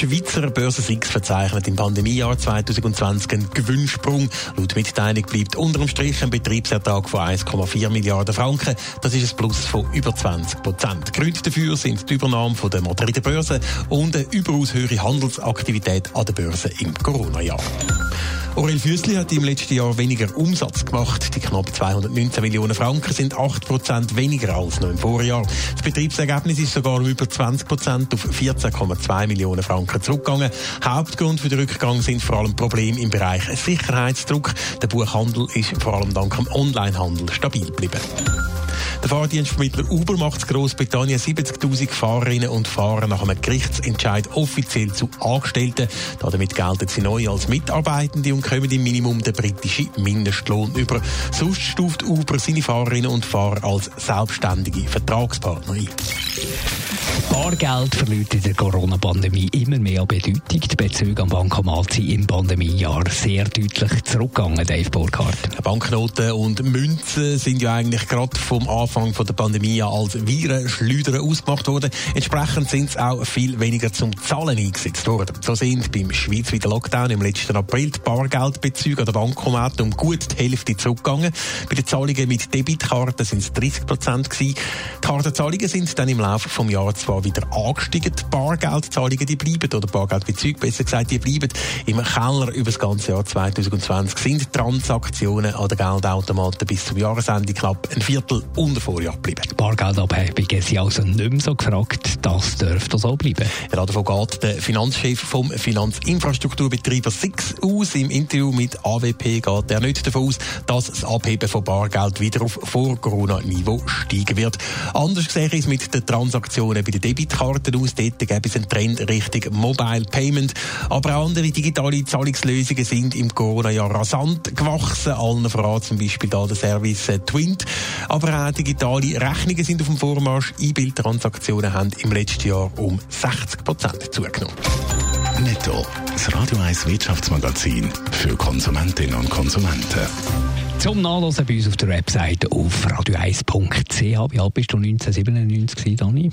Die Schweizer Börse SIX verzeichnet im Pandemiejahr 2020 einen Gewinnsprung. Laut Mitteilung bleibt unter dem Strich ein Betriebsertrag von 1,4 Milliarden Franken. Das ist ein Plus von über 20 Prozent. Gründe dafür sind die Übernahme von der Madrider Börse und eine überaus höhere Handelsaktivität an der Börse im Corona-Jahr. Aurel Füssli hat im letzten Jahr weniger Umsatz gemacht. Die knapp 219 Millionen Franken sind 8 Prozent weniger als noch im Vorjahr. Das Betriebsergebnis ist sogar um über 20 Prozent auf 14,2 Millionen Franken zurückgegangen. Hauptgrund für den Rückgang sind vor allem Probleme im Bereich Sicherheitsdruck. Der Buchhandel ist vor allem dank dem Onlinehandel stabil geblieben. Der Fahrdienstvermittler Uber macht in Großbritannien 70.000 Fahrerinnen und Fahrer nach einem Gerichtsentscheid offiziell zu Angestellten. Damit gelten sie neu als Mitarbeitende und kommen im Minimum den britischen Mindestlohn über. Sonst stuft Uber seine Fahrerinnen und Fahrer als selbstständige Vertragspartner ein. Bargeld verliert in der Corona-Pandemie immer mehr an Bedeutung. Die Bezüge am Bankomat sind im Pandemiejahr sehr deutlich zurückgegangen, Dave Burkhardt. Banknoten und Münzen sind ja eigentlich gerade vom Anfang der Pandemie als Virenschleuder ausgemacht worden. Entsprechend sind es auch viel weniger zum Zahlen eingesetzt worden. So sind beim schweizweiten Lockdown im letzten April die Bargeldbezüge an der Bankomat um gut die Hälfte zurückgegangen. Bei den Zahlungen mit Debitkarten sind es 30 Prozent gewesen. Die Kartenzahlungen sind dann im Laufe des Jahres zwar wieder angestiegen, die Bargeldzahlungen die bleiben, oder Bargeldbezüge besser gesagt, die bleiben im Keller über das ganze Jahr 2020 sind Transaktionen an den Geldautomaten bis zum Jahresende knapp ein Viertel unter Vorjahr geblieben. Bargeldabhebungen sind also nicht mehr so gefragt, das dürfte so bleiben. Ja, davon geht der Finanzchef vom Finanzinfrastrukturbetreiber Six aus. Im Interview mit AWP geht er nicht davon aus, dass das Abheben von Bargeld wieder auf Vor-Corona-Niveau steigen wird. Anders gesehen ist mit den Transaktionen bei den Debitkarten aus. Dort gibt es einen Trend Richtung Mobile Payment. Aber auch andere digitale Zahlungslösungen sind im Corona-Jahr rasant gewachsen. Allen voran zum Beispiel da der Service äh, Twint. Aber auch digitale Rechnungen sind auf dem Vormarsch. E-Bill-Transaktionen haben im letzten Jahr um 60 Prozent zugenommen. Netto, das Radio 1 Wirtschaftsmagazin für Konsumentinnen und Konsumenten. Zum Nachlesen bei uns auf der Webseite auf radio1.ch. Wie alt bist du 1997, Dani?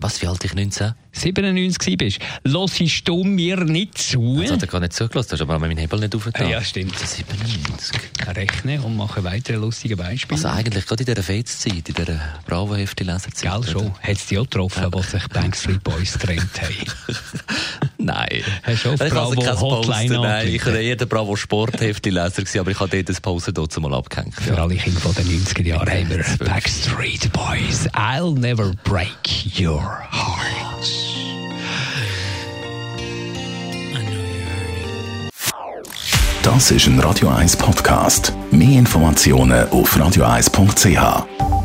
Was, wie alt ich 19? 97 bist, hörst du mir nicht zu? Das hat er gar nicht zugelassen, hast aber meinen Hebel nicht aufgetan. Ja, stimmt. 97. Rechnen und machen weitere lustige Beispiele. Also eigentlich gerade in dieser Fetzzeit, in dieser Bravo-Hefte-Leserzeit. Gell, schon. Hat es dich auch getroffen, ja. sich Bankstreet Boys getrennt haben? Nein. Hast du auf ich Bravo also Hotline Nein, ich war eher der Bravo Sporthefte-Leser, aber ich habe dort das Pause dort mal abgehängt. Für alle Kinder von den 90er Jahren haben wir Backstreet Boys. I'll never break your heart. Das ist ein Radio 1 Podcast. Mehr Informationen auf radio1.ch.